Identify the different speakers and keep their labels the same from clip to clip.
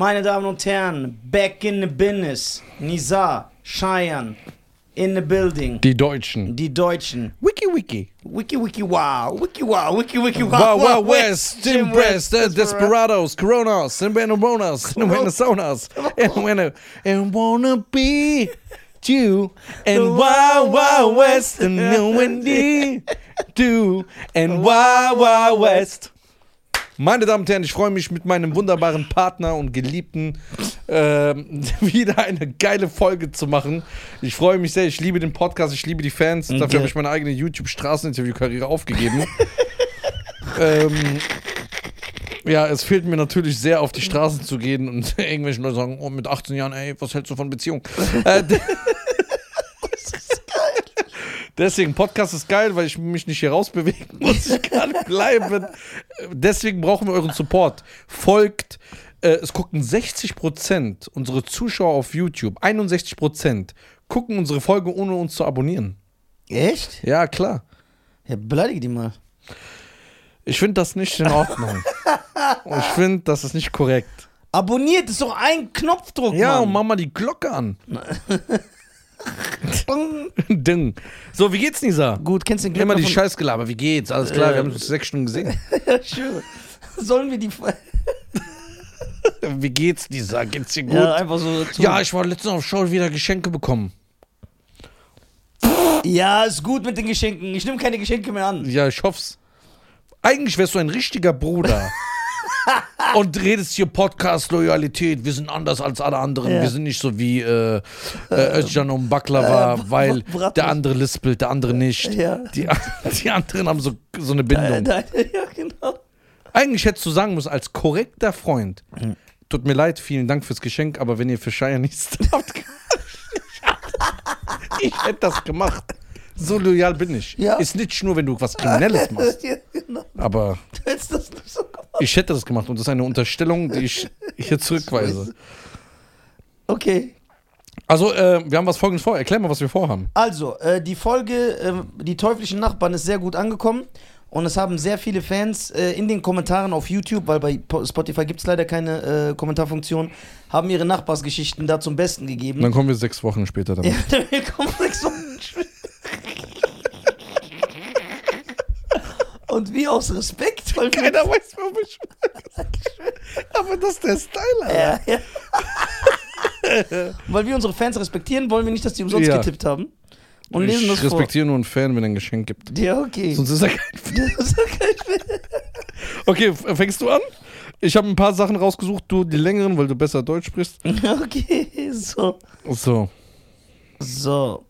Speaker 1: Meine Damen und Herren, back in the business. Nizar, Cheyenne, in the building.
Speaker 2: Die Deutschen.
Speaker 1: Die Deutschen.
Speaker 2: Wiki Wiki.
Speaker 1: Wiki, wiki, wow. Wiki, wow. Wiki, wiki, wow.
Speaker 2: Wow, wow, West, Jim West, the Desperados, Coronas, and Veneronas, and Venezonas, and wanna, and wanna be you, and Wow, wow, West, and no one do, and Wow, wow, West. Meine Damen und Herren, ich freue mich mit meinem wunderbaren Partner und Geliebten ähm, wieder eine geile Folge zu machen. Ich freue mich sehr, ich liebe den Podcast, ich liebe die Fans. Dafür
Speaker 1: Okay.
Speaker 2: habe ich meine eigene YouTube-Straßeninterview-Karriere aufgegeben. ähm, ja, es fehlt mir natürlich sehr, auf die Straße zu gehen und irgendwelchen Leute sagen, oh, mit 18 Jahren, ey, was hältst du von Beziehung? äh, Deswegen, Podcast ist geil, weil ich mich nicht hier rausbewegen muss. Ich kann bleiben. Deswegen brauchen wir euren Support. Folgt. Äh, es gucken 60% unsere Zuschauer auf YouTube, 61% gucken unsere Folge, ohne uns zu abonnieren.
Speaker 1: Echt?
Speaker 2: Ja, klar.
Speaker 1: Ja, beleidige die mal.
Speaker 2: Ich finde das nicht in Ordnung. Und ich finde, das ist nicht korrekt.
Speaker 1: Abonniert ist doch ein Knopfdruck,
Speaker 2: Ja, und
Speaker 1: Mann.
Speaker 2: mach mal die Glocke an. Ding. So, wie geht's, Nisa?
Speaker 1: Gut, kennst du den
Speaker 2: Immer die
Speaker 1: von-
Speaker 2: Scheißgelaber. Wie geht's? Alles klar,
Speaker 1: Äh,
Speaker 2: wir haben uns sechs Stunden gesehen.
Speaker 1: Schwöre. Sollen wir die.
Speaker 2: Wie geht's, Nisa? Geht's dir gut?
Speaker 1: Ja, einfach so. zu-
Speaker 2: Ja, ich war letztens auf Show wieder Geschenke bekommen.
Speaker 1: ja, ist gut mit den Geschenken. Ich nehme keine Geschenke mehr an.
Speaker 2: Ja, ich hoff's. Eigentlich wärst du ein richtiger Bruder. Und redest hier Podcast-Loyalität. Wir sind anders als alle anderen.
Speaker 1: Ja.
Speaker 2: Wir sind nicht so wie äh, äh, Özcan und Baklava,
Speaker 1: Äh,
Speaker 2: weil der andere lispelt, der andere nicht.
Speaker 1: Ja.
Speaker 2: Die, die anderen haben so, so eine Bindung.
Speaker 1: da- ja, genau.
Speaker 2: Eigentlich hättest du sagen müssen, als korrekter Freund. Tut mir leid, vielen Dank fürs Geschenk, aber wenn ihr für Shire nichts habt, ich hätte das gemacht. So loyal bin ich.
Speaker 1: Ja.
Speaker 2: Ist nicht nur, wenn du was Kriminelles machst,
Speaker 1: Ja, genau.
Speaker 2: aber
Speaker 1: Du hättest das nicht so gemacht.
Speaker 2: Ich hätte das gemacht und das ist eine Unterstellung, die ich hier zurückweise.
Speaker 1: Okay.
Speaker 2: Also, äh, wir haben was folgendes vor. Erklär mal, was wir vorhaben.
Speaker 1: Also, äh, die Folge, äh, die teuflischen Nachbarn, ist sehr gut angekommen. Und es haben sehr viele Fans äh, in den Kommentaren auf YouTube, weil bei Po- Spotify gibt es leider keine äh, Kommentarfunktion, haben ihre Nachbarsgeschichten da zum Besten gegeben.
Speaker 2: Dann kommen wir sechs Wochen später damit.
Speaker 1: Ja, wir kommen sechs Wochen später. Und wie aus Respekt, weil
Speaker 2: Keiner weiß, warum ich. Aber das ist der Style, Alter.
Speaker 1: ja, ja. weil wir unsere Fans respektieren, wollen wir nicht, dass die umsonst
Speaker 2: Ja.
Speaker 1: getippt haben. Und lesen
Speaker 2: ich
Speaker 1: das
Speaker 2: respektiere nur einen Fan, wenn er ein Geschenk gibt.
Speaker 1: vor. Ja, okay.
Speaker 2: Sonst ist er kein Fan.
Speaker 1: Ist okay.
Speaker 2: Okay, f- fängst du an? Ich habe ein paar Sachen rausgesucht, du die längeren, weil du besser Deutsch sprichst.
Speaker 1: okay, so.
Speaker 2: So.
Speaker 1: So.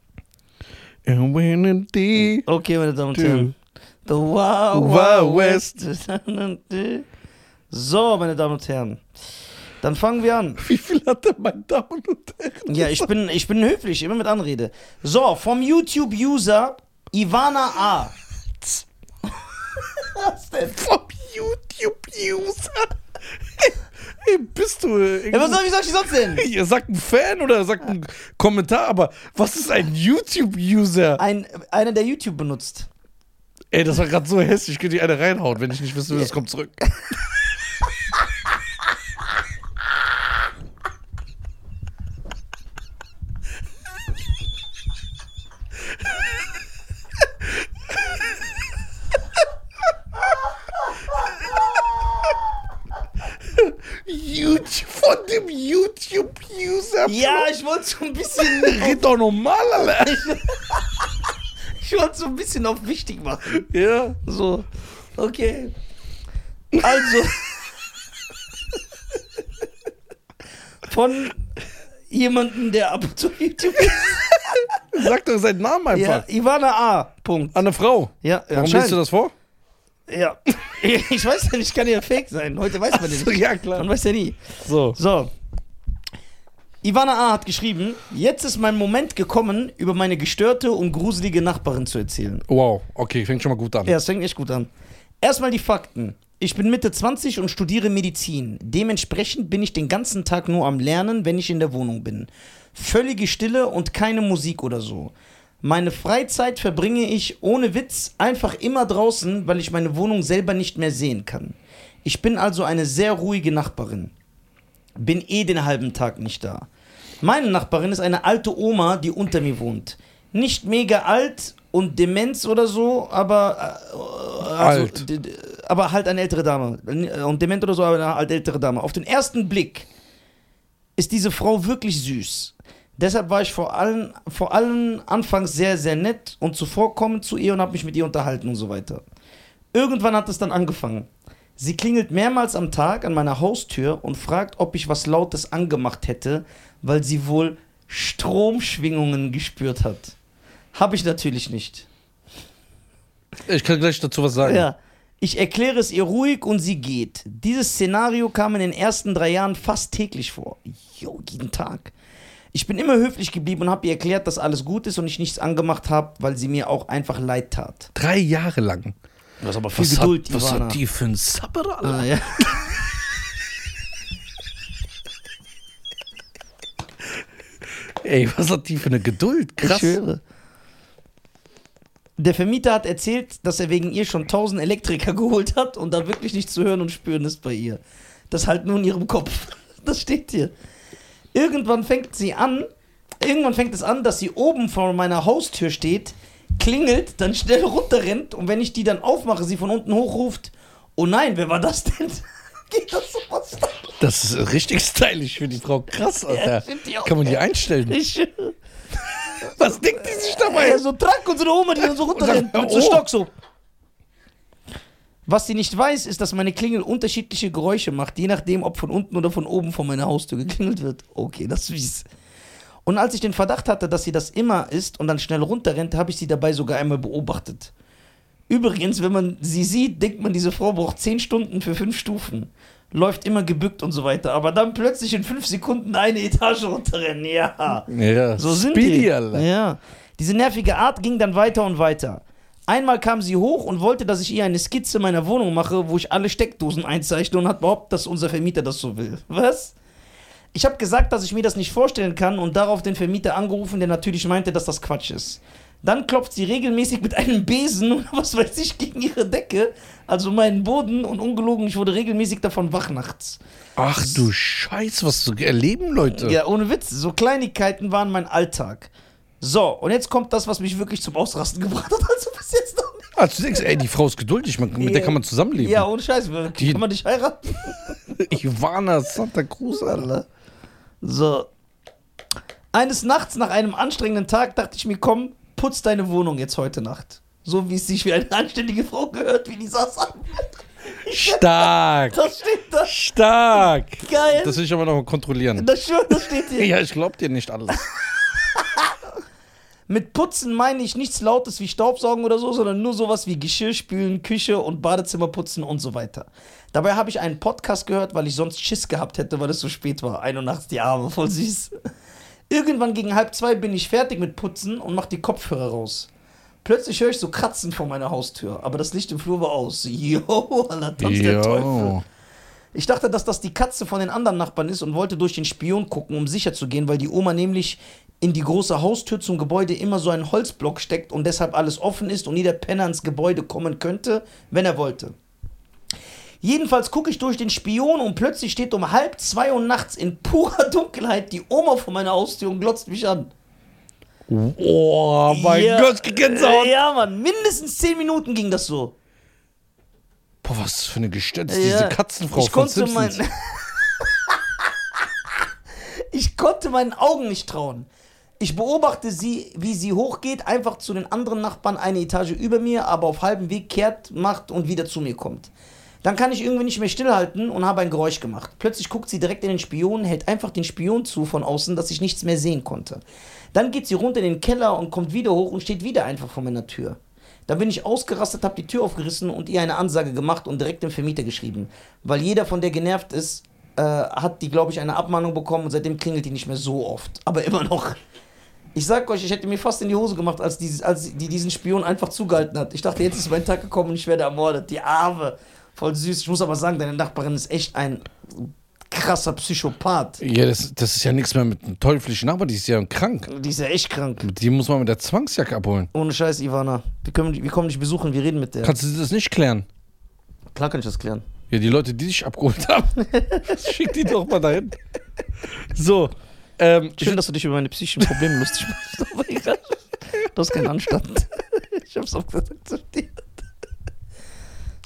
Speaker 2: The-
Speaker 1: Okay, meine Damen und. Herren. The Wow,
Speaker 2: Wow
Speaker 1: wow
Speaker 2: West.
Speaker 1: So, meine Damen und Herren. Dann fangen wir an.
Speaker 2: Wie viel hat er, meine Damen und Herren?
Speaker 1: Ja, ich bin, ich bin höflich, immer mit Anrede. So, vom YouTube-User Ivana A. Was denn?
Speaker 2: Vom YouTube-User. Hey, bist du. Äh,
Speaker 1: Ja, was soll, wie soll ich sonst denn?
Speaker 2: Ihr sagt ein Fan oder sagt ein Kommentar, aber was ist ein YouTube-User?
Speaker 1: Ein, einer, der YouTube benutzt.
Speaker 2: Ey, das war gerade so hässlich, ich könnte die eine reinhauen, wenn ich nicht wüsste, das kommt zurück. YouTube, von dem YouTube-User.
Speaker 1: Ja, ich wollte so ein bisschen.
Speaker 2: Red doch normal, Alter.
Speaker 1: Ich wollte so ein bisschen auf wichtig machen.
Speaker 2: Ja.
Speaker 1: So, okay. Also. Von jemandem, der ab und zu YouTube ist.
Speaker 2: Sag doch seinen Namen
Speaker 1: Ja,
Speaker 2: einfach.
Speaker 1: Ivana A. Punkt.
Speaker 2: An eine Frau.
Speaker 1: Ja,
Speaker 2: Warum liest du das vor?
Speaker 1: Ja. Ich weiß ja nicht, kann ja fake sein. Heute weiß man ja nicht.
Speaker 2: ja, klar.
Speaker 1: Man weiß ja nie.
Speaker 2: So.
Speaker 1: So. Ivana A. hat geschrieben, jetzt ist mein Moment gekommen, über meine gestörte und gruselige Nachbarin zu erzählen.
Speaker 2: Wow, okay, fängt schon mal gut an.
Speaker 1: Ja, es fängt echt gut an. Erstmal die Fakten. Ich bin Mitte 20 und studiere Medizin. Dementsprechend bin ich den ganzen Tag nur am Lernen, wenn ich in der Wohnung bin. Völlige Stille und keine Musik oder so. Meine Freizeit verbringe ich ohne Witz einfach immer draußen, weil ich meine Wohnung selber nicht mehr sehen kann. Ich bin also eine sehr ruhige Nachbarin. Bin eh den halben Tag nicht da. Meine Nachbarin ist eine alte Oma, die unter mir wohnt. Nicht mega alt und Demenz oder so, aber äh, also,
Speaker 2: Alt.
Speaker 1: aber halt eine ältere Dame. Und dement oder so, aber eine halt ältere Dame. Auf den ersten Blick ist diese Frau wirklich süß. Deshalb war ich vor allem, vor allem anfangs sehr, sehr nett und zuvorkommend zu ihr und habe mich mit ihr unterhalten und so weiter. Irgendwann hat es dann angefangen. Sie klingelt mehrmals am Tag an meiner Haustür und fragt, ob ich was Lautes angemacht hätte, weil sie wohl Stromschwingungen gespürt hat. Habe ich natürlich nicht.
Speaker 2: Ich kann gleich dazu was sagen.
Speaker 1: Ja. Ich erkläre es ihr ruhig und sie geht. Dieses Szenario kam in den ersten drei Jahren fast täglich vor. Jo, jeden Tag. Ich bin immer höflich geblieben und habe ihr erklärt, dass alles gut ist und ich nichts angemacht habe, weil sie mir auch einfach leid tat.
Speaker 2: Drei Jahre lang.
Speaker 1: Ist aber viel
Speaker 2: Was,
Speaker 1: Geduld,
Speaker 2: hat, was
Speaker 1: Ivana.
Speaker 2: hat die für ein Alter?
Speaker 1: Ah, ja.
Speaker 2: Ey, was hat die für eine Geduld? Krass.
Speaker 1: Ich schwöre. Der Vermieter hat erzählt, dass er wegen ihr schon 1000 Elektriker geholt hat und da wirklich nicht zu hören und spüren ist bei ihr. Das halt nur in ihrem Kopf. Das steht hier. Irgendwann fängt sie an, irgendwann fängt es an, dass sie oben vor meiner Haustür steht, klingelt, dann schnell runterrennt und wenn ich die dann aufmache, sie von unten hochruft, oh nein, wer war das denn? Geht das sowas?
Speaker 2: Das ist richtig stylisch für die Frau. Krass, Alter.
Speaker 1: Ja,
Speaker 2: Kann man die einstellen?
Speaker 1: Ich.
Speaker 2: Was denkt die sich dabei?
Speaker 1: Ja, so Trank und so eine Oma, die dann so runterrennt mit so
Speaker 2: oh.
Speaker 1: Stock so. Was sie nicht weiß, ist, dass meine Klingel unterschiedliche Geräusche macht, je nachdem, ob von unten oder von oben vor meiner Haustür geklingelt wird. Okay, das ist fies. Und als ich den Verdacht hatte, dass sie das immer ist und dann schnell runterrennt, habe ich sie dabei sogar einmal beobachtet. Übrigens, wenn man sie sieht, denkt man, diese Frau braucht 10 Stunden für 5 Stufen. Läuft immer gebückt und so weiter. Aber dann plötzlich in 5 Sekunden eine Etage runterrennen. Ja.
Speaker 2: Ja,
Speaker 1: So sind
Speaker 2: Speedy,
Speaker 1: die. Ja. Diese nervige Art ging dann weiter und weiter. Einmal kam sie hoch und wollte, dass ich ihr eine Skizze meiner Wohnung mache, wo ich alle Steckdosen einzeichne und hat behauptet, dass unser Vermieter das so will. Was? Ich habe gesagt, dass ich mir das nicht vorstellen kann und darauf den Vermieter angerufen, der natürlich meinte, dass das Quatsch ist. Dann klopft sie regelmäßig mit einem Besen und was weiß ich gegen ihre Decke, also meinen Boden und ungelogen, ich wurde regelmäßig davon wach nachts.
Speaker 2: Ach du Scheiß, was zu erleben, Leute.
Speaker 1: Ja, ohne Witz. So Kleinigkeiten waren mein Alltag. So, und jetzt kommt das, was mich wirklich zum Ausrasten gebracht hat. Also bis jetzt noch nicht.
Speaker 2: Also du denkst, ey, die Frau ist geduldig, man, mit der kann man zusammenleben.
Speaker 1: Ja, ohne Scheiß.
Speaker 2: Die-
Speaker 1: Kann man nicht heiraten?
Speaker 2: Ivana Santa Cruz, Alter.
Speaker 1: So. Eines Nachts nach einem anstrengenden Tag dachte ich mir, komm, putz deine Wohnung jetzt heute Nacht. So wie es sich wie eine anständige Frau gehört, wie die saß an.
Speaker 2: Stark.
Speaker 1: Das steht da.
Speaker 2: Stark.
Speaker 1: Geil.
Speaker 2: Das will ich aber noch mal kontrollieren.
Speaker 1: Das das steht hier.
Speaker 2: Ja, ich glaub dir nicht alles.
Speaker 1: Mit Putzen meine ich nichts Lautes wie Staubsaugen oder so, sondern nur sowas wie Geschirrspülen, Küche und Badezimmer putzen und so weiter. Dabei habe ich einen Podcast gehört, weil ich sonst Schiss gehabt hätte, weil es so spät war. Ein Uhr nachts die Arme, voll süß. Irgendwann gegen halb zwei bin ich fertig mit Putzen und mach die Kopfhörer raus. Plötzlich höre ich so Kratzen vor meiner Haustür, aber das Licht im Flur war aus. Jo, Alter, tanzt der Teufel. Ich dachte, dass das die Katze von den anderen Nachbarn ist und wollte durch den Spion gucken, um sicher zu gehen, weil die Oma nämlich in die große Haustür zum Gebäude immer so einen Holzblock steckt und deshalb alles offen ist und jeder Penner ins Gebäude kommen könnte, wenn er wollte. Jedenfalls gucke ich durch den Spion und plötzlich steht um halb zwei Uhr nachts in purer Dunkelheit die Oma vor meiner Haustür und glotzt mich an.
Speaker 2: Oh, mein
Speaker 1: Ja,
Speaker 2: Gott, Gänsehaut.
Speaker 1: Ja, Mann, mindestens zehn Minuten ging das so.
Speaker 2: Boah, was für eine Gestört.
Speaker 1: Ja.
Speaker 2: Diese Katzenfrau
Speaker 1: ich
Speaker 2: von Simpsons.
Speaker 1: Ich konnte meinen Augen nicht trauen. Ich beobachte sie, wie sie hochgeht, einfach zu den anderen Nachbarn eine Etage über mir, aber auf halbem Weg kehrt, macht und wieder zu mir kommt. Dann kann ich irgendwie nicht mehr stillhalten und habe ein Geräusch gemacht. Plötzlich guckt sie direkt in den Spion, hält einfach den Spion zu von außen, dass ich nichts mehr sehen konnte. Dann geht sie runter in den Keller und kommt wieder hoch und steht wieder einfach vor meiner Tür. Dann bin ich ausgerastet, habe die Tür aufgerissen und ihr eine Ansage gemacht und direkt dem Vermieter geschrieben. Weil jeder von der genervt ist, äh, hat die, glaube ich, eine Abmahnung bekommen und seitdem klingelt die nicht mehr so oft. Aber immer noch. Ich sag euch, ich hätte mir fast in die Hose gemacht, als die, als die diesen Spion einfach zugehalten hat. Ich dachte, jetzt ist mein Tag gekommen und ich werde ermordet. Die Arme. Voll süß. Ich muss aber sagen, deine Nachbarin ist echt ein krasser Psychopath.
Speaker 2: Ja, das, das ist ja nichts mehr mit einem teuflischen Nachbarn, die ist ja krank.
Speaker 1: Die ist ja echt krank.
Speaker 2: Die muss man mit der Zwangsjacke abholen.
Speaker 1: Ohne Scheiß, Ivana. Wir, können, wir kommen dich besuchen, wir reden mit der.
Speaker 2: Kannst du das nicht klären?
Speaker 1: Klar kann ich das klären.
Speaker 2: Ja, die Leute, die dich abgeholt haben. Schick die doch mal dahin. So. Ähm,
Speaker 1: Schön, dass du dich über meine psychischen Probleme lustig machst. Aber egal. Du hast keinen Anstand. Ich hab's auch gesagt akzeptiert.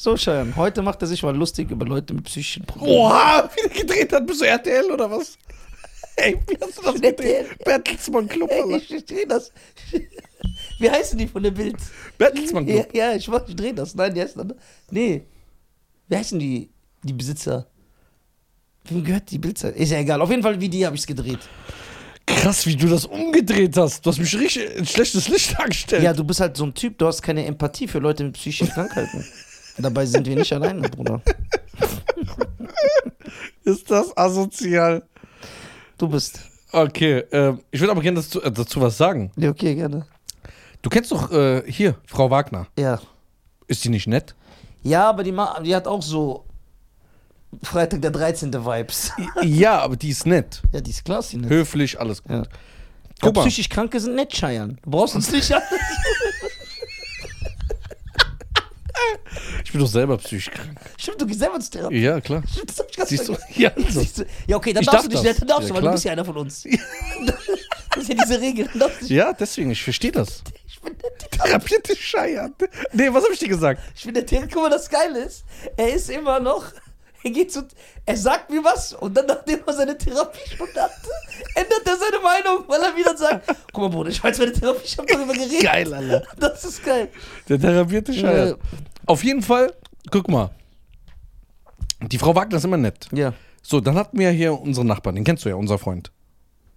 Speaker 1: So, Cheyenne, heute macht er sich mal lustig über Leute mit psychischen Problemen.
Speaker 2: Oha, wie der gedreht hat, bist du RTL oder was? Ey, wie hast du das gedreht? Bertelsmann Club,
Speaker 1: Ey, ich, ich dreh das. Wie heißen die von der Bild?
Speaker 2: Bertelsmann
Speaker 1: Ja,
Speaker 2: Club.
Speaker 1: ja ich, mach- ich dreh das. Nein, die heißen dann. Nee. Wie heißen die, die Besitzer? Wem gehört die Bildzeit? Ist ja egal. Auf jeden Fall, wie die habe ich's gedreht.
Speaker 2: Krass, wie du das umgedreht hast. Du hast mich richtig in schlechtes Licht dargestellt.
Speaker 1: Ja, du bist halt so ein Typ, du hast keine Empathie für Leute mit psychischen Krankheiten. Dabei sind wir nicht alleine, Bruder.
Speaker 2: Ist das asozial?
Speaker 1: Du bist.
Speaker 2: Okay, ähm, ich würde aber gerne dazu, äh, dazu was sagen.
Speaker 1: Ja, okay, gerne.
Speaker 2: Du kennst doch äh, hier Frau Wagner.
Speaker 1: Ja.
Speaker 2: Ist die nicht nett?
Speaker 1: Ja, aber die, die hat auch so Freitag der 13. Vibes.
Speaker 2: ja, aber die ist nett.
Speaker 1: Ja, die ist klasse. Ne?
Speaker 2: Höflich, alles gut.
Speaker 1: Ja.
Speaker 2: Guck mal.
Speaker 1: psychisch Kranke sind nett, Scheiern. Du brauchst uns nicht an.
Speaker 2: Ich bin doch selber psychisch krank.
Speaker 1: Stimmt, du gehst selber zur Therapie.
Speaker 2: Ja, klar.
Speaker 1: Stimmt, das hab ich ganz
Speaker 2: Siehst du? Ja, so.
Speaker 1: Siehst du? Ja, okay, dann
Speaker 2: Ich
Speaker 1: darfst du
Speaker 2: darf
Speaker 1: nicht,
Speaker 2: das.
Speaker 1: dann darfst
Speaker 2: Ja,
Speaker 1: du, weil
Speaker 2: klar.
Speaker 1: du bist ja einer von uns. Das ist ja diese Regel. Du.
Speaker 2: Ja, deswegen, ich verstehe das.
Speaker 1: Ich bin der
Speaker 2: Therapierte Scheiße. Nee, was habe ich dir gesagt?
Speaker 1: Ich bin der Therapeut. Guck mal, das Geile ist, er ist immer noch, er geht zu, er sagt mir was und dann, nachdem er seine Therapiestunde hatte, ändert er seine Meinung, weil er wieder sagt, guck mal, Bruder, ich weiß meine Therapie, ich hab darüber geredet.
Speaker 2: Geil, Alter.
Speaker 1: Das ist geil.
Speaker 2: Der therapierte Scheiße. Auf jeden Fall, guck mal. Die Frau Wagner ist immer nett.
Speaker 1: Ja.
Speaker 2: So, dann hatten wir hier unseren Nachbarn, den kennst du ja, unser Freund.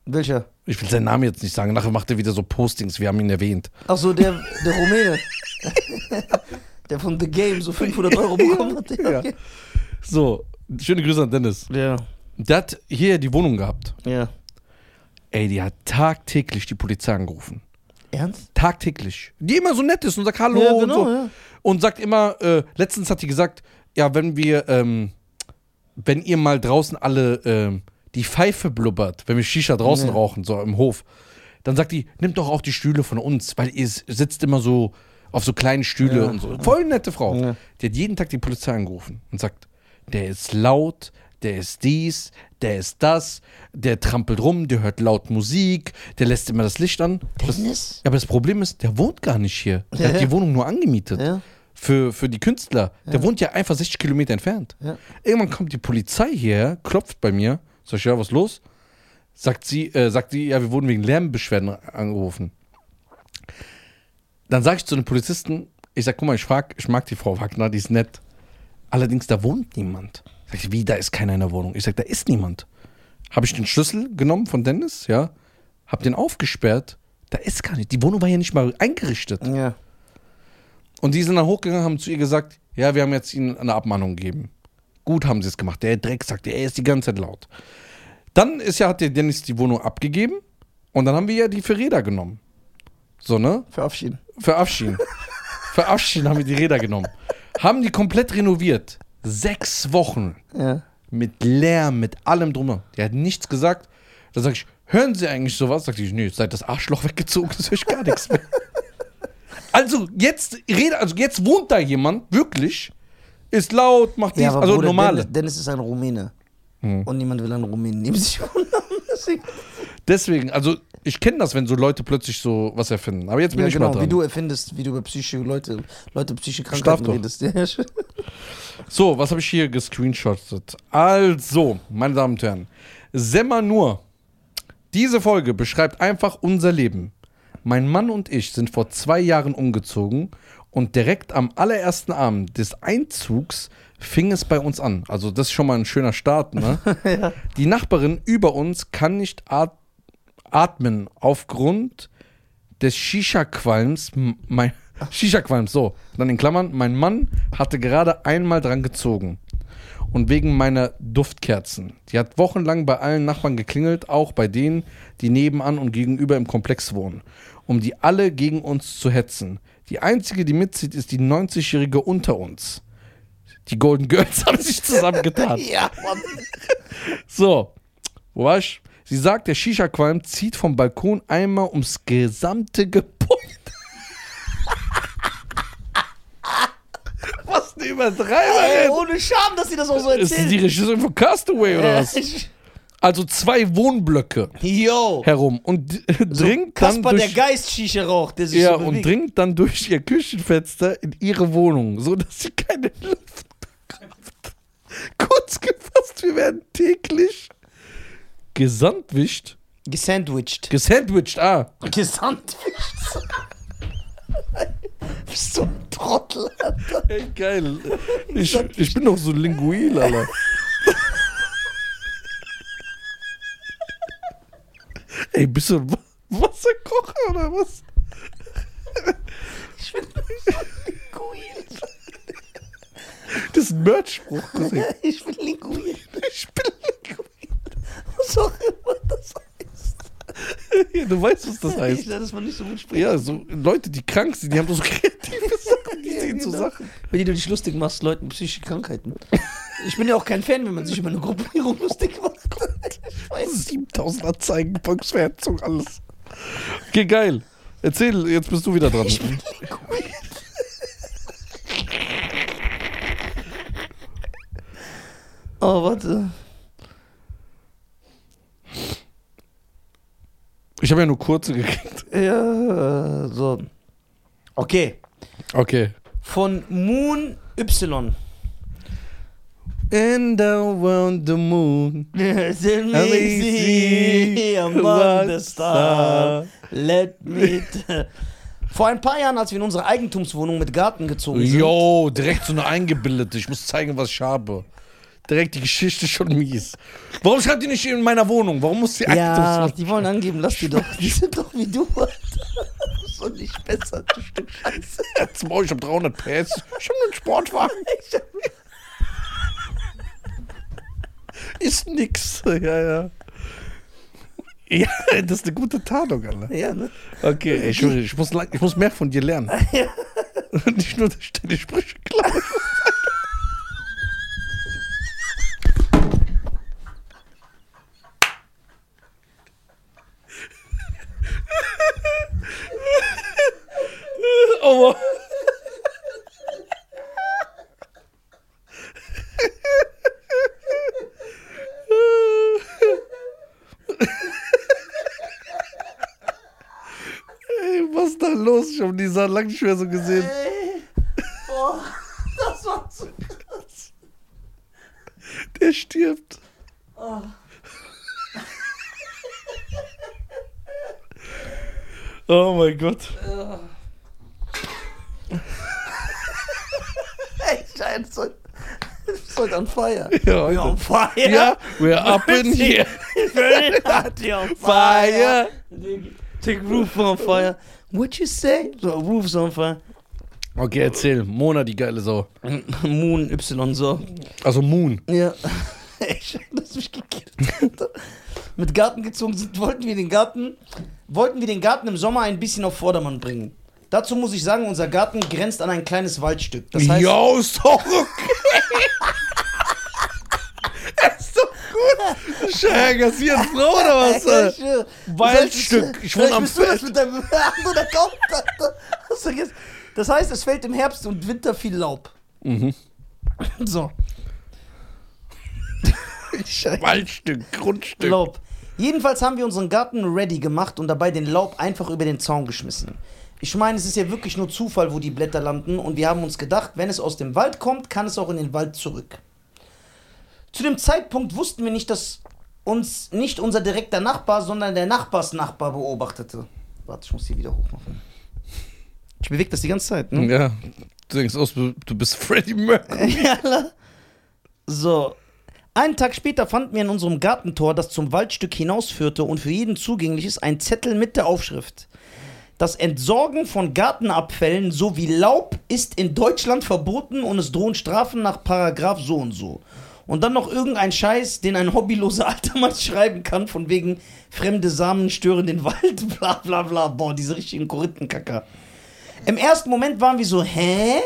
Speaker 1: Welcher?
Speaker 2: Ich will seinen Namen jetzt nicht sagen, nachher macht er wieder so Postings, wir haben ihn erwähnt.
Speaker 1: Ach so, der, der Rumäne. der von The Game so 500 Euro bekommen hat.
Speaker 2: Ja.
Speaker 1: okay.
Speaker 2: So, schöne Grüße an Dennis.
Speaker 1: ja.
Speaker 2: Der hat hier die Wohnung gehabt.
Speaker 1: Ja.
Speaker 2: Ey, die hat tagtäglich die Polizei angerufen.
Speaker 1: Ernst?
Speaker 2: Tagtäglich. Die immer so nett ist und sagt Hallo
Speaker 1: Ja,
Speaker 2: und
Speaker 1: genau,
Speaker 2: so.
Speaker 1: ja.
Speaker 2: Und sagt immer, äh, letztens hat die gesagt, ja, wenn wir, ähm, wenn ihr mal draußen alle ähm, die Pfeife blubbert, wenn wir Shisha draußen
Speaker 1: Ja.
Speaker 2: rauchen, so im Hof, dann sagt die, nimmt doch auch die Stühle von uns, weil ihr sitzt immer so auf so kleinen Stühle und so. Voll nette Frau. Die hat jeden Tag die Polizei angerufen und sagt, der ist laut, der ist dies, der ist das, der trampelt rum, der hört laut Musik, der lässt immer das Licht an. Das,
Speaker 1: Dennis?
Speaker 2: aber das Problem ist, der wohnt gar nicht hier. Der
Speaker 1: Ja,
Speaker 2: hat
Speaker 1: ja.
Speaker 2: die Wohnung nur angemietet.
Speaker 1: Ja.
Speaker 2: Für, für die Künstler. Der wohnt ja einfach 60 Kilometer entfernt. Irgendwann kommt die Polizei hierher, klopft bei mir. Sag ich, ja, was los? Sagt sie, äh, sagt sie, ja, wir wurden wegen Lärmbeschwerden angerufen. Dann sage ich zu den Polizisten, ich sag, guck mal, ich, frag, ich mag die Frau Wagner, die ist nett. Allerdings, da wohnt niemand. Sag ich, wie, da ist keiner in der Wohnung? Ich sag, da ist niemand. Habe ich den Schlüssel genommen von Dennis, ja, hab den aufgesperrt. Da ist gar nicht. Die Wohnung war ja nicht mal eingerichtet.
Speaker 1: Ja.
Speaker 2: Und die sind dann hochgegangen, haben zu ihr gesagt, ja, wir haben jetzt ihnen eine Abmahnung gegeben. Gut haben sie es gemacht. Der Dreck sagt, er ist die ganze Zeit laut. Dann ist ja, hat der Dennis die Wohnung abgegeben und dann haben wir ja die für Räder genommen. So, ne?
Speaker 1: Verabschieden.
Speaker 2: Verabschieden. Verabschieden haben wir die Räder genommen. Haben die komplett renoviert. Sechs Wochen
Speaker 1: Ja.
Speaker 2: mit Lärm, mit allem drumherum. Der hat nichts gesagt. Da sag ich, hören Sie eigentlich sowas? Sagt ich, nö, seit das Arschloch weggezogen ist, höre ich gar nichts mehr. Also jetzt rede, also jetzt wohnt da jemand, wirklich, ist laut, macht dies,
Speaker 1: Ja, aber
Speaker 2: also
Speaker 1: Bruder,
Speaker 2: normale.
Speaker 1: Dennis, Dennis ist ein Rumäne.
Speaker 2: Hm.
Speaker 1: Und niemand will einen Rumänen neben sich wohnen. Deswegen-
Speaker 2: also ich kenne das, wenn so Leute plötzlich so was erfinden. Aber jetzt bin
Speaker 1: Ja,
Speaker 2: ich
Speaker 1: genau,
Speaker 2: mal dran.
Speaker 1: wie du erfindest, wie du über psychische Leute, Leute psychische Krankheiten redest. Ja.
Speaker 2: So, was habe ich hier gescreenshottet? Also, meine Damen und Herren, Semmer nur. Diese Folge beschreibt einfach unser Leben. Mein Mann und ich sind vor zwei Jahren umgezogen und direkt am allerersten Abend des Einzugs fing es bei uns an. Also das ist schon mal ein schöner Start. Ne? Die Nachbarin über uns kann nicht at atmen aufgrund des Shisha-Qualms. Mein Shisha-Qualms, so. Dann in Klammern, mein Mann hatte gerade einmal dran gezogen. Und wegen meiner Duftkerzen. Die hat wochenlang bei allen Nachbarn geklingelt, auch bei denen, die nebenan und gegenüber im Komplex wohnen, um die alle gegen uns zu hetzen. Die einzige, die mitzieht, ist die 90-Jährige unter uns. Die Golden Girls haben sich zusammengetan.
Speaker 1: ja, Mann.
Speaker 2: So, wo war ich? Sie sagt, der Shisha-Qualm zieht vom Balkon einmal ums gesamte Gebäude. Was eine Übertreiberin.
Speaker 1: Ey, ohne Scham, dass sie das auch so
Speaker 2: Ist
Speaker 1: erzählen.
Speaker 2: die Regisseurin von Castaway oder was? Also zwei Wohnblöcke
Speaker 1: Yo.
Speaker 2: herum und dringt dann
Speaker 1: Kasper, der
Speaker 2: durch,
Speaker 1: Geist Shisha raucht, der sich
Speaker 2: ja,
Speaker 1: so
Speaker 2: und dringt dann durch ihr Küchenfenster in ihre Wohnung, so dass sie keine Luft bekommt. Kurz gefasst, wir werden täglich gesandwischt,
Speaker 1: Gesandwiched.
Speaker 2: gesandwiched, ah,
Speaker 1: Gesandwiched. Bist du ein Trottel, Alter.
Speaker 2: Ey, geil. Ich, ich bin doch so linguil, Alter. Ey, bist du Wa- Wasserkocher oder was?
Speaker 1: Ich bin so linguil.
Speaker 2: Das ist ein Merch-Spruch.
Speaker 1: Ich bin linguil.
Speaker 2: Ich bin
Speaker 1: Was auch immer das heißt.
Speaker 2: linguil. Du weißt, was das
Speaker 1: Ich
Speaker 2: heißt.
Speaker 1: lerne das mal nicht so gut sprechen.
Speaker 2: Ja, so Leute, die krank sind, die haben so kreative Sachen, die sehen so. Sachen.
Speaker 1: Wenn du dich lustig machst, Leuten mit psychischen Krankheiten. Ich bin ja auch kein Fan, wenn man sich über eine Gruppierung lustig macht. Ich weiß.
Speaker 2: 7000 Anzeigen, Volksverhetzung, alles. Okay, geil. Erzähl, jetzt bist du wieder dran.
Speaker 1: Ich bin. Oh, warte.
Speaker 2: Ich habe ja nur kurze gekriegt.
Speaker 1: Ja, so. Okay.
Speaker 2: Okay.
Speaker 1: Von Moon Y.
Speaker 2: And around the moon.
Speaker 1: Let me see among the stars. Let me. Vor ein paar Jahren, als wir in unsere Eigentumswohnung mit Garten gezogen sind.
Speaker 2: Yo, direkt so eine eingebildete. Ich muss zeigen, was ich habe. Direkt die Geschichte schon mies. Warum schreibt ihr nicht in meiner Wohnung? Warum muss die
Speaker 1: Ja, die wollen angeben, lass die doch. Die sind doch wie du, Alter. So nicht besser, du Stück Scheiße.
Speaker 2: Jetzt Maul, ich hab 300 PS. Ich hab nur einen Sportwagen. Ist nix. Ja, ja. Ja, das ist eine gute Tarnung, Alter.
Speaker 1: Ja, ne?
Speaker 2: Okay, ey, ich, schwöre, ich, muss lang, ich muss mehr von dir lernen.
Speaker 1: Ja.
Speaker 2: Nicht nur, dass ich deine Sprüche klaue. Aber. Ey, was ist da los? Ich habe die Sachen lange nicht mehr so gesehen.
Speaker 1: Ey. Boah, das war zu krass.
Speaker 2: Der stirbt.
Speaker 1: Oh.
Speaker 2: Oh mein Gott.
Speaker 1: Ey, Scheiße. soll- Soll on fire.
Speaker 2: Ja,
Speaker 1: We're on fire.
Speaker 2: Ja, we're up in here.
Speaker 1: Very hot, on
Speaker 2: Fire.
Speaker 1: Take roof on fire. What you say? So, on fire.
Speaker 2: Okay, erzähl. Mona, die geile Sau.
Speaker 1: Moon Y, so.
Speaker 2: Also Moon.
Speaker 1: Ja. Dass du mich gekillt. Mit Garten gezogen sind, wollten wir den Garten, wollten wir den Garten im Sommer ein bisschen auf Vordermann bringen. Dazu muss ich sagen, unser Garten grenzt an ein kleines Waldstück. Das heißt,
Speaker 2: Jo, ist doch okay. gut. Schägerst hier eine Frau oder was?
Speaker 1: Ja.
Speaker 2: Waldstück.
Speaker 1: Das heißt,
Speaker 2: Ich wohne am
Speaker 1: bist du das
Speaker 2: Feld.
Speaker 1: mit deinem du vergessen? Das heißt, es fällt im Herbst und Winter viel Laub.
Speaker 2: Mhm.
Speaker 1: So.
Speaker 2: Waldstück, Grundstück.
Speaker 1: Laub. Jedenfalls haben wir unseren Garten ready gemacht und dabei den Laub einfach über den Zaun geschmissen. Ich meine, es ist ja wirklich nur Zufall, wo die Blätter landen und wir haben uns gedacht, wenn es aus dem Wald kommt, kann es auch in den Wald zurück. Zu dem Zeitpunkt wussten wir nicht, dass uns nicht unser direkter Nachbar, sondern der Nachbarsnachbar beobachtete. Warte, ich muss hier wieder hochmachen. Ich bewege das die ganze Zeit, ne?
Speaker 2: Ja, du denkst aus, du bist Freddie Mercury.
Speaker 1: So. Einen Tag später fanden wir in unserem Gartentor, das zum Waldstück hinausführte und für jeden zugänglich ist, ein Zettel mit der Aufschrift. Das Entsorgen von Gartenabfällen sowie Laub ist in Deutschland verboten und es drohen Strafen nach Paragraph so und so. Und dann noch irgendein Scheiß, den ein hobbyloser alter Mann schreiben kann, von wegen fremde Samen stören den Wald, bla bla bla. Boah, diese richtigen Korinthenkacker. Im ersten Moment waren wir so, hä?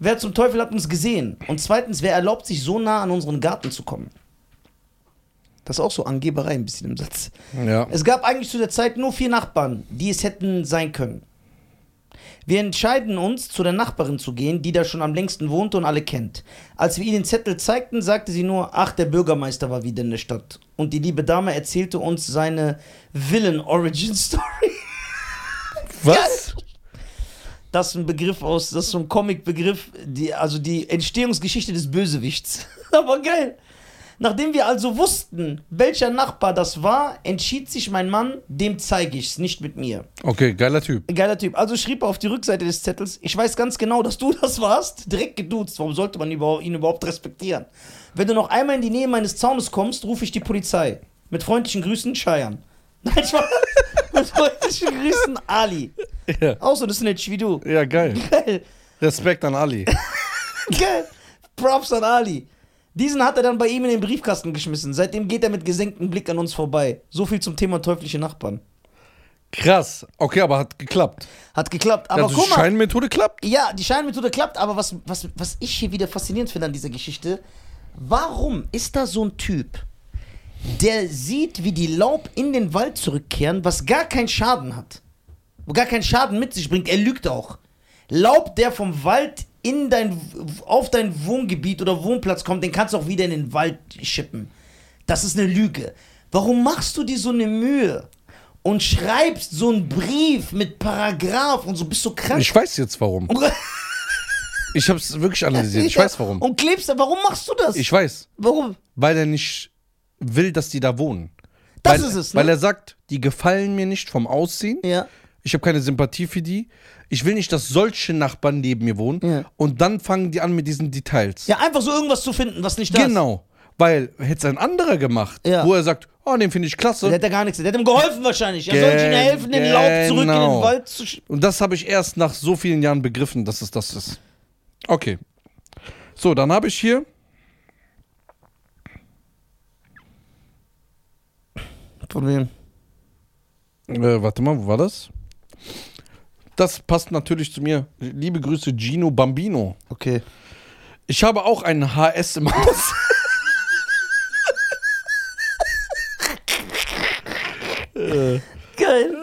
Speaker 1: Wer zum Teufel hat uns gesehen? Und zweitens, wer erlaubt sich so nah an unseren Garten zu kommen? Das ist auch so Angeberei ein bisschen im Satz.
Speaker 2: Ja.
Speaker 1: Es gab eigentlich zu der Zeit nur vier Nachbarn, die es hätten sein können. Wir entscheiden uns, zu der Nachbarin zu gehen, die da schon am längsten wohnte und alle kennt. Als wir ihr den Zettel zeigten, sagte sie nur, ach, der Bürgermeister war wieder in der Stadt. Und die liebe Dame erzählte uns seine Villain-Origin-Story.
Speaker 2: Was?
Speaker 1: Das ist ein Begriff aus, das ist so ein Comic-Begriff, die, also die Entstehungsgeschichte des Bösewichts. Aber geil. Nachdem wir also wussten, welcher Nachbar das war, entschied sich mein Mann, dem zeige ich's, nicht mit mir.
Speaker 2: Okay, geiler Typ.
Speaker 1: Geiler Typ. Also schrieb er auf die Rückseite des Zettels, ich weiß ganz genau, dass du das warst. Direkt geduzt. Warum sollte man ihn überhaupt respektieren? Wenn du noch einmal in die Nähe meines Zaunes kommst, rufe ich die Polizei. Mit freundlichen Grüßen, Cheyenne. Nein, Spaß. Mit freundlichen Grüßen, Ali.
Speaker 2: Ja,
Speaker 1: Auch so, das ist nicht wie du.
Speaker 2: ja geil.
Speaker 1: Geil.
Speaker 2: Respekt an Ali.
Speaker 1: Geil. Props an Ali. Diesen hat er dann bei ihm in den Briefkasten geschmissen. Seitdem geht er mit gesenktem Blick an uns vorbei. So viel zum Thema teuflische Nachbarn.
Speaker 2: Krass. Okay, aber hat geklappt.
Speaker 1: Hat geklappt. Aber
Speaker 2: also
Speaker 1: guck
Speaker 2: die
Speaker 1: mal.
Speaker 2: Scheinmethode klappt.
Speaker 1: Ja, die Scheinmethode klappt, aber was, was, was ich hier wieder faszinierend finde an dieser Geschichte, warum ist da so ein Typ, der sieht, wie die Laub in den Wald zurückkehren, was gar keinen Schaden hat, wo gar keinen Schaden mit sich bringt, er lügt auch. Laub, der vom Wald in dein, auf dein Wohngebiet oder Wohnplatz kommt, den kannst du auch wieder in den Wald schippen. Das ist eine Lüge. Warum machst du dir so eine Mühe und schreibst so einen Brief mit Paragraph und so bist du krank?
Speaker 2: Ich weiß jetzt warum. Ich habe es wirklich analysiert. Ich weiß warum.
Speaker 1: Und klebst da, warum machst du das?
Speaker 2: Ich weiß.
Speaker 1: warum?
Speaker 2: Weil er nicht will, dass die da wohnen.
Speaker 1: Das
Speaker 2: weil,
Speaker 1: ist es, ne?
Speaker 2: Weil er sagt, die gefallen mir nicht vom Aussehen.
Speaker 1: Ja.
Speaker 2: Ich habe keine Sympathie für die. Ich will nicht, dass solche Nachbarn neben mir wohnen.
Speaker 1: Ja.
Speaker 2: Und dann fangen die an mit diesen Details.
Speaker 1: Ja, einfach so irgendwas zu finden, was nicht da ist.
Speaker 2: Genau. Weil hätte es ein anderer gemacht,
Speaker 1: Ja.
Speaker 2: wo er sagt, oh, den finde ich klasse.
Speaker 1: Der hat ja gar nichts. Der hat ihm geholfen wahrscheinlich. Er soll ihm helfen, den Laub zurück in
Speaker 2: Genau.
Speaker 1: den Wald zu sch
Speaker 2: Und das habe ich erst nach so vielen Jahren begriffen, dass es das ist. Okay. So, dann habe ich hier.
Speaker 1: Von wem?
Speaker 2: Äh, warte mal, wo war das? Das passt natürlich zu mir. Liebe Grüße, Gino Bambino.
Speaker 1: Okay.
Speaker 2: Ich habe auch einen HS im Haus.
Speaker 1: Geil.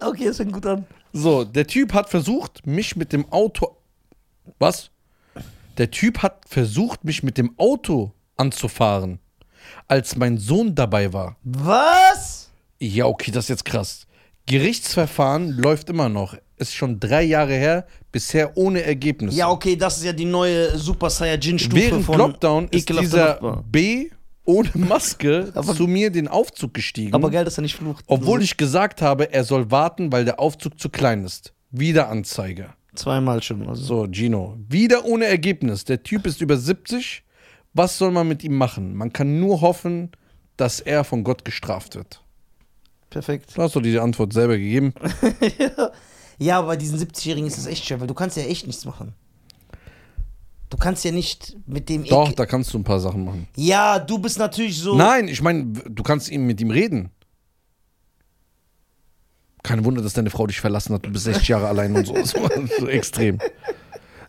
Speaker 1: Okay, das fängt gut an.
Speaker 2: So, der Typ hat versucht, mich mit dem Auto. Was? Der Typ hat versucht, mich mit dem Auto anzufahren, als mein Sohn dabei war.
Speaker 1: Was?
Speaker 2: Ja, okay, das ist jetzt krass. Gerichtsverfahren läuft immer noch. Ist schon drei Jahre her, bisher ohne Ergebnis.
Speaker 1: Ja, okay, das ist ja die neue Super Saiyajin-Stufe
Speaker 2: Während
Speaker 1: von
Speaker 2: Lockdown ist dieser
Speaker 1: Nachbar.
Speaker 2: B ohne Maske
Speaker 1: Aber-
Speaker 2: zu mir den Aufzug gestiegen.
Speaker 1: Aber geil, dass er nicht flucht.
Speaker 2: obwohl ich gesagt habe, er soll warten, weil der Aufzug zu klein ist. Wieder Anzeige.
Speaker 1: Zweimal schon. Also.
Speaker 2: So, Gino. Wieder ohne Ergebnis. Der Typ ist über 70. Was soll man mit ihm machen? Man kann nur hoffen, dass er von Gott gestraft wird.
Speaker 1: Perfekt.
Speaker 2: Du hast doch die Antwort selber gegeben.
Speaker 1: Ja, aber bei diesen 70-Jährigen ist das echt schwer, weil du kannst ja echt nichts machen. Du kannst ja nicht mit dem
Speaker 2: Doch,
Speaker 1: Ekel-
Speaker 2: da kannst du ein paar Sachen machen.
Speaker 1: Ja, du bist natürlich so.
Speaker 2: Nein, ich meine, du kannst ihm mit ihm reden. Kein Wunder, dass deine Frau dich verlassen hat. Du bist 60 Jahre allein und so. so, extrem.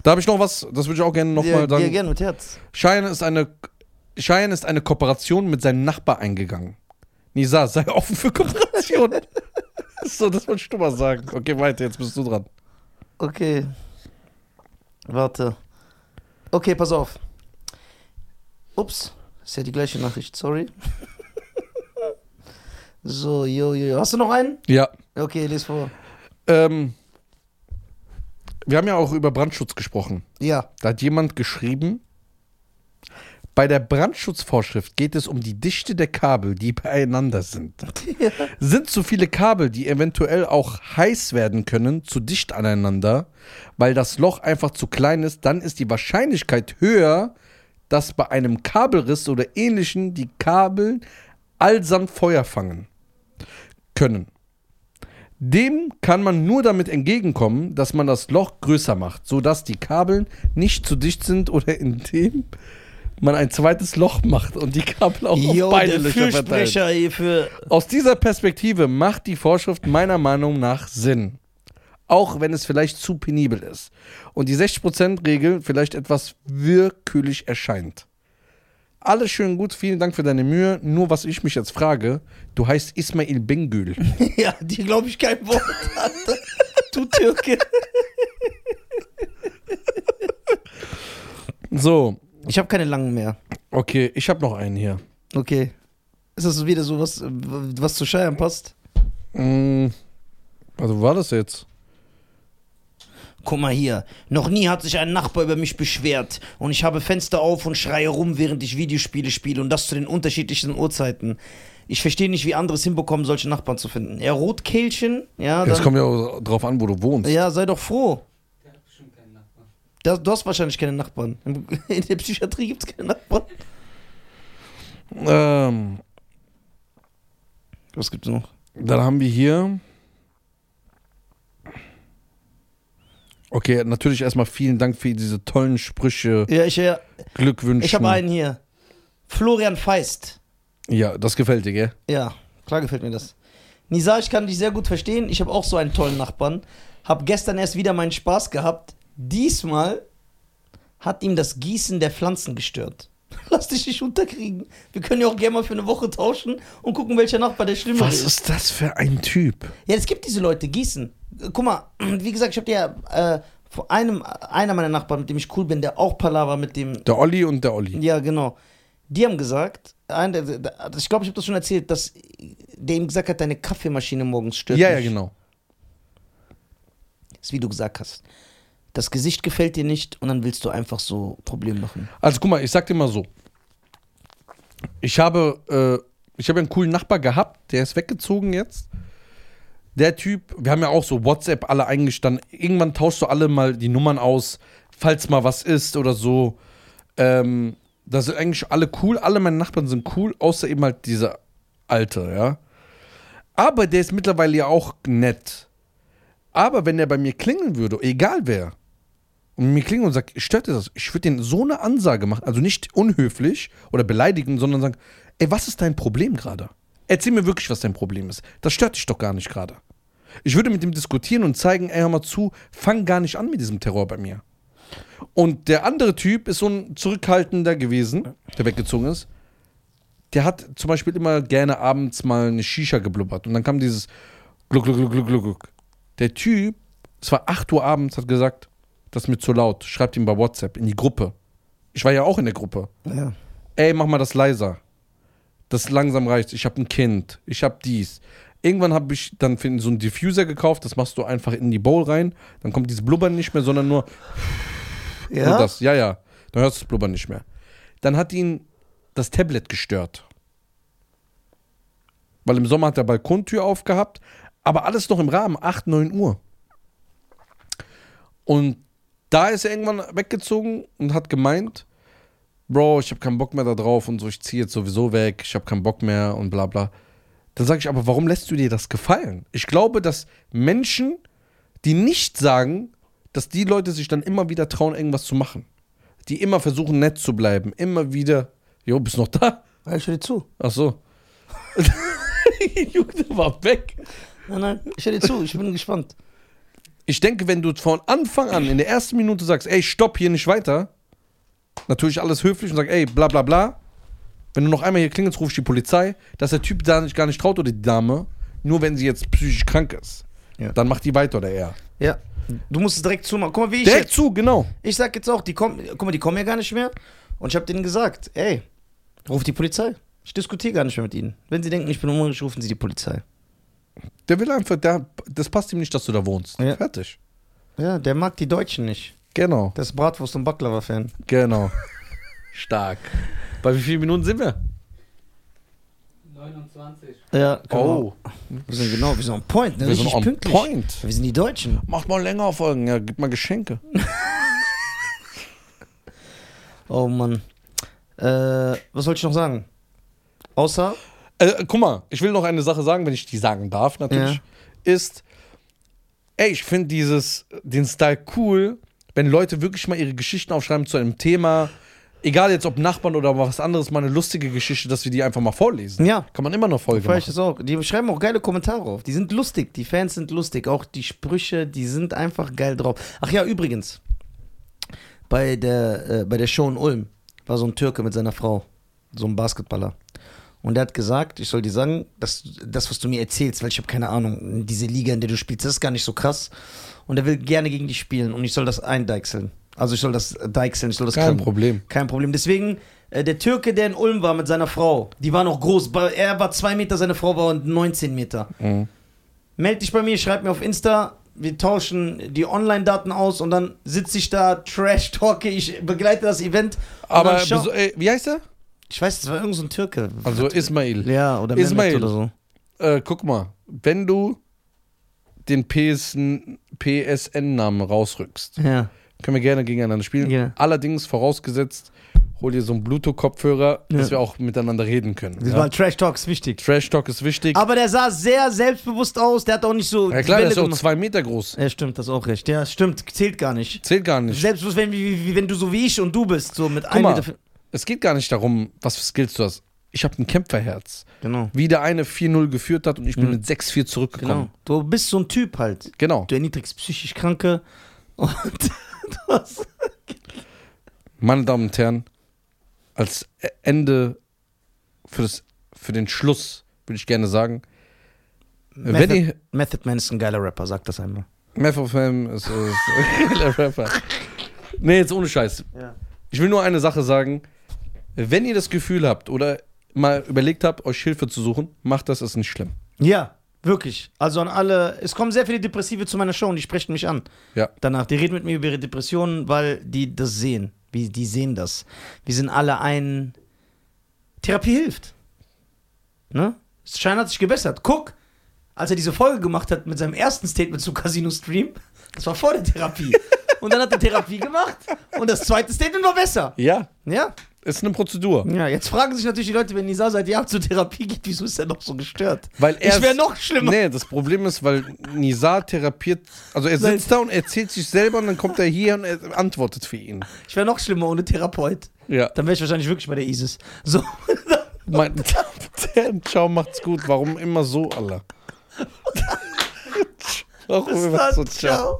Speaker 2: Da habe ich noch was, das würde ich auch gerne
Speaker 1: ja,
Speaker 2: nochmal
Speaker 1: ja,
Speaker 2: sagen.
Speaker 1: gerne mit Herz.
Speaker 2: Cheyenne ist eine Cheyenne ist eine Kooperation mit seinem Nachbar eingegangen. Nisa, sei offen für Kooperation. so, das wollte ich schon mal sagen. Okay, weiter, jetzt bist du dran.
Speaker 1: Okay. Warte. Okay, pass auf. Ups. Ist ja die gleiche Nachricht, sorry. so, jo, jo, jo. Hast du noch einen?
Speaker 2: Ja.
Speaker 1: Okay, les vor.
Speaker 2: Ähm, wir haben ja auch über Brandschutz gesprochen.
Speaker 1: Ja.
Speaker 2: Da hat jemand geschrieben, bei der Brandschutzvorschrift geht es um die Dichte der Kabel, die beieinander sind.
Speaker 1: ja.
Speaker 2: Sind zu viele Kabel, die eventuell auch heiß werden können, zu dicht aneinander, weil das Loch einfach zu klein ist, dann ist die Wahrscheinlichkeit höher, dass bei einem Kabelriss oder ähnlichen die Kabel allsamt Feuer fangen können. Dem kann man nur damit entgegenkommen, dass man das Loch größer macht, sodass die Kabel nicht zu dicht sind oder indem man ein zweites Loch macht und die Kabel auch
Speaker 1: Jo,
Speaker 2: auf beide Löcher verteilt. Aus dieser Perspektive macht die Vorschrift meiner Meinung nach Sinn. Auch wenn es vielleicht zu penibel ist. Und die 60%-Regel vielleicht etwas willkürlich erscheint. Alles schön gut, vielen Dank für deine Mühe. Nur was ich mich jetzt frage, du heißt Ismail Bengül.
Speaker 1: Ja, die glaube ich kein Wort hatte. Du Türke.
Speaker 2: So,
Speaker 1: Ich habe keine langen mehr.
Speaker 2: okay, ich habe noch einen hier.
Speaker 1: Okay. Ist das wieder so was, was zu Scheiern passt?
Speaker 2: Mm, Also, war das jetzt?
Speaker 1: Guck mal hier. Noch nie hat sich ein Nachbar über mich beschwert. Und ich habe Fenster auf und schreie rum, während ich Videospiele spiele. Und das zu den unterschiedlichsten Uhrzeiten. Ich verstehe nicht, wie andere es hinbekommen, solche Nachbarn zu finden. Ja, Rotkehlchen, ja,
Speaker 2: Das kommt ja auch drauf an, wo du wohnst.
Speaker 1: ja, sei doch froh.
Speaker 3: Der hat bestimmt keinen
Speaker 1: Du hast wahrscheinlich keine Nachbarn. In der Psychiatrie gibt es keine Nachbarn.
Speaker 2: Ähm,
Speaker 1: Was gibt's noch?
Speaker 2: dann haben wir hier. Okay, natürlich erstmal vielen Dank für diese tollen Sprüche,
Speaker 1: Ja, ich, ja,
Speaker 2: Glückwünsche.
Speaker 1: ich habe einen hier. Florian Feist.
Speaker 2: Ja, das gefällt dir, gell?
Speaker 1: Ja, klar gefällt mir das. Nisa, ich kann dich sehr gut verstehen. Ich habe auch so einen tollen Nachbarn. Hab gestern erst wieder meinen Spaß gehabt. Diesmal hat ihm das Gießen der Pflanzen gestört. Lass dich nicht unterkriegen. Wir können ja auch gerne mal für eine Woche tauschen und gucken, welcher Nachbar der schlimmere
Speaker 2: Was
Speaker 1: ist.
Speaker 2: ist das für ein Typ?
Speaker 1: Ja, es gibt diese Leute, Gießen. Guck mal, wie gesagt, ich habe dir ja äh, vor einem, einer meiner Nachbarn, mit dem ich cool bin, der auch Palaver mit dem
Speaker 2: Der Olli und der Olli.
Speaker 1: ja, genau. Die haben gesagt, ein, der, der, ich glaube, ich habe das schon erzählt, dass der ihm gesagt hat, deine Kaffeemaschine morgens stört
Speaker 2: Ja, ja,
Speaker 1: mich.
Speaker 2: genau.
Speaker 1: Das ist wie du gesagt hast. Das Gesicht gefällt dir nicht und dann willst du einfach so Probleme machen.
Speaker 2: Also guck mal, ich sag dir mal so. Ich habe, äh, ich habe einen coolen Nachbar gehabt, der ist weggezogen jetzt. Der Typ, wir haben ja auch so WhatsApp alle eingestanden. Irgendwann tauschst du alle mal die Nummern aus, falls mal was ist oder so. Ähm, da sind eigentlich alle cool. Alle meine Nachbarn sind cool, außer eben halt dieser Alte, ja. Aber der ist mittlerweile ja auch nett. Aber wenn der bei mir klingeln würde, egal wer, und mir klingelt und sagt, stört dir das? Ich würde denen so eine Ansage machen, also nicht unhöflich oder beleidigend, sondern sagen, ey, was ist dein Problem gerade? Erzähl mir wirklich, was dein Problem ist. Das stört dich doch gar nicht gerade. Ich würde mit dem diskutieren und zeigen, ey, hör mal zu, fang gar nicht an mit diesem Terror bei mir. Und der andere Typ ist so ein Zurückhaltender gewesen, der weggezogen ist. Der hat zum Beispiel immer gerne abends mal eine Shisha geblubbert. Und dann kam dieses Gluck, Gluck, Gluck, Gluck, Gluck. Der Typ, es war 8 Uhr abends, hat gesagt, das ist mir zu laut. Schreibt ihm bei WhatsApp in die Gruppe. Ich war ja auch in der Gruppe.
Speaker 1: Ja.
Speaker 2: Ey, mach mal das leiser. Das langsam reicht. Ich habe ein Kind. Ich habe dies. Irgendwann habe ich dann für ihn so einen Diffuser gekauft. Das machst du einfach in die Bowl rein. Dann kommt dieses Blubbern nicht mehr, sondern nur, nur
Speaker 1: Ja?
Speaker 2: das. Ja, ja. Dann hörst du das Blubbern nicht mehr. Dann hat ihn das Tablet gestört. Weil im Sommer hat er Balkontür aufgehabt. Aber alles noch im Rahmen. 8, 9 Uhr. Und da ist er irgendwann weggezogen und hat gemeint, Bro, ich habe keinen Bock mehr da drauf und so, ich ziehe jetzt sowieso weg, ich habe keinen Bock mehr und bla bla. Dann sage ich, aber warum lässt du dir das gefallen? Ich glaube, dass Menschen, die nicht sagen, dass die Leute sich dann immer wieder trauen, irgendwas zu machen. Die immer versuchen, nett zu bleiben. Immer wieder. Jo, bist noch da?
Speaker 1: Ja, ich höre dir zu.
Speaker 2: Ach so. Junge, war weg.
Speaker 1: Nein, nein, ich höre dir zu. Ich bin gespannt.
Speaker 2: Ich denke, wenn du von Anfang an in der ersten Minute sagst, ey, stopp, hier nicht weiter, natürlich alles höflich und sagst, ey, bla bla bla, wenn du noch einmal hier klingelst, ruf ich die Polizei, dass der Typ da nicht, gar nicht traut oder die Dame, nur wenn sie jetzt psychisch krank ist.
Speaker 1: Ja.
Speaker 2: Dann macht die weiter oder er.
Speaker 1: Ja. Du musst es direkt zumachen. Guck mal, wie ich
Speaker 2: Direkt
Speaker 1: jetzt.
Speaker 2: zu, genau.
Speaker 1: Ich sag jetzt auch, die kommen, guck mal, die kommen ja gar nicht mehr. Und ich habe denen gesagt, ey, ruf die Polizei. Ich diskutiere gar nicht mehr mit ihnen. Wenn sie denken, ich bin unruhig, rufen sie die Polizei.
Speaker 2: Der will einfach, der, das passt ihm nicht, dass du da wohnst.
Speaker 1: Ja.
Speaker 2: Fertig.
Speaker 1: Ja, der mag die Deutschen nicht.
Speaker 2: Genau,
Speaker 1: Der ist Bratwurst- und Baklava-Fan.
Speaker 2: genau. Stark. Bei wie vielen Minuten sind wir?
Speaker 3: 29.
Speaker 1: Ja,
Speaker 2: Oh,
Speaker 1: Wir, wir sind genau, wir sind on point, ne?
Speaker 2: wir sind
Speaker 1: Richtig
Speaker 2: on
Speaker 1: pünktlich.
Speaker 2: point.
Speaker 1: Wir sind die Deutschen.
Speaker 2: Macht mal länger Folgen, ja, gib mal Geschenke.
Speaker 1: Oh Mann. Äh, was soll ich noch sagen? Außer,
Speaker 2: Äh, guck mal, ich will noch eine Sache sagen, wenn ich die sagen darf, natürlich. Ist, ey, ich finde dieses, den Style cool, wenn Leute wirklich mal ihre Geschichten aufschreiben zu einem Thema, egal jetzt ob Nachbarn oder was anderes, mal eine lustige Geschichte, dass wir die einfach mal vorlesen.
Speaker 1: ja,
Speaker 2: Kann man immer noch Folge
Speaker 1: ich
Speaker 2: machen.
Speaker 1: das auch. Die schreiben auch geile Kommentare auf. Die sind lustig. Die Fans sind lustig. Auch die Sprüche, die sind einfach geil drauf. Ach ja, übrigens. Bei der, äh, bei der Show in Ulm war so ein Türke mit seiner Frau. So ein Basketballer. Und er hat gesagt, ich soll dir sagen, dass das, was du mir erzählst, weil ich habe keine Ahnung, diese Liga, in der du spielst, das ist gar nicht so krass. Und er will gerne gegen dich spielen und ich soll das eindeichseln. Also ich soll das deichseln, ich soll das
Speaker 2: Kein
Speaker 1: können.
Speaker 2: Problem.
Speaker 1: Kein Problem. Deswegen, äh, der Türke, der in Ulm war mit seiner Frau, die war noch groß. Er war zwei Meter, seine Frau war 19 Meter.
Speaker 2: Mhm.
Speaker 1: Meld dich bei mir, schreib mir auf Insta. Wir tauschen die Online-Daten aus und dann sitze ich da, trash-talke, ich begleite das Event.
Speaker 2: Aber, beso- äh, wie heißt er?
Speaker 1: Ich weiß, es war irgend so ein Türke.
Speaker 2: Also Ismail.
Speaker 1: ja, oder
Speaker 2: Ismail.
Speaker 1: Mehmet oder so.
Speaker 2: Äh, guck mal, wenn du den PSN PSN-Namen rausrückst,
Speaker 1: Ja.
Speaker 2: können wir gerne gegeneinander spielen.
Speaker 1: Ja.
Speaker 2: Allerdings vorausgesetzt, hol dir so einen Bluetooth-Kopfhörer, dass
Speaker 1: Ja.
Speaker 2: wir auch miteinander reden können.
Speaker 1: Das
Speaker 2: Ja?
Speaker 1: war Trash-Talk, ist wichtig.
Speaker 2: Trash Talk ist wichtig.
Speaker 1: Aber der sah sehr selbstbewusst aus, der hat auch nicht so.
Speaker 2: ja klar, der ist auch zwei Meter groß.
Speaker 1: Ja, stimmt, das ist auch recht. Ja, stimmt, zählt gar nicht.
Speaker 2: Zählt gar nicht.
Speaker 1: Selbstbewusst, wenn, wie, wie, wenn du so wie ich und du bist, so mit
Speaker 2: Guck
Speaker 1: einem. Meter.
Speaker 2: Es geht gar nicht darum, was für Skills du hast. Ich habe ein Kämpferherz.
Speaker 1: Genau.
Speaker 2: Wie der eine 4-0 geführt hat und ich bin
Speaker 1: Mhm.
Speaker 2: mit 6-4
Speaker 1: Genau.
Speaker 2: zurückgekommen.
Speaker 1: Du bist so ein Typ halt.
Speaker 2: Genau.
Speaker 1: Du erniedrigst psychisch Kranke und du hast.
Speaker 2: Meine Damen und Herren, als Ende für, das, für den Schluss würde ich gerne sagen,
Speaker 1: Method,
Speaker 2: ihr
Speaker 1: Method Man ist ein geiler Rapper, sag das einmal.
Speaker 2: Meth of Fame ist, ist der Rapper. Nee, jetzt ohne Scheiß.
Speaker 1: Ja.
Speaker 2: Ich will nur eine Sache sagen. Wenn ihr das Gefühl habt oder mal überlegt habt, euch Hilfe zu suchen, macht das, ist nicht schlimm.
Speaker 1: Ja, wirklich. Also an alle. Es kommen sehr viele Depressive zu meiner Show und die sprechen mich an.
Speaker 2: Ja.
Speaker 1: Danach. Die reden mit mir über ihre Depressionen, weil die das sehen. Wie, die sehen das. Wir sind alle ein. Therapie hilft. Ne? Schein hat sich gebessert. Guck, als er diese Folge gemacht hat mit seinem ersten Statement zum Casino Stream, das war vor der Therapie. und dann hat er Therapie gemacht und das zweite Statement war besser.
Speaker 2: Ja,
Speaker 1: Ja?
Speaker 2: Ist eine Prozedur.
Speaker 1: Ja, jetzt fragen sich natürlich die Leute, wenn Nisa seit Jahren zur Therapie geht, wieso ist er noch so gestört?
Speaker 2: Weil er
Speaker 1: Ich wäre noch schlimmer.
Speaker 2: Nee, das Problem ist, weil Nizar therapiert, also er sitzt da und erzählt sich selber und dann kommt er hier und er antwortet für ihn.
Speaker 1: Ich wäre noch schlimmer ohne Therapeut.
Speaker 2: Ja.
Speaker 1: Dann wäre ich wahrscheinlich wirklich bei der ISIS. So.
Speaker 2: Herren, ciao, macht's gut. Warum immer so, Allah? Warum immer so, ciao.
Speaker 1: Ciao.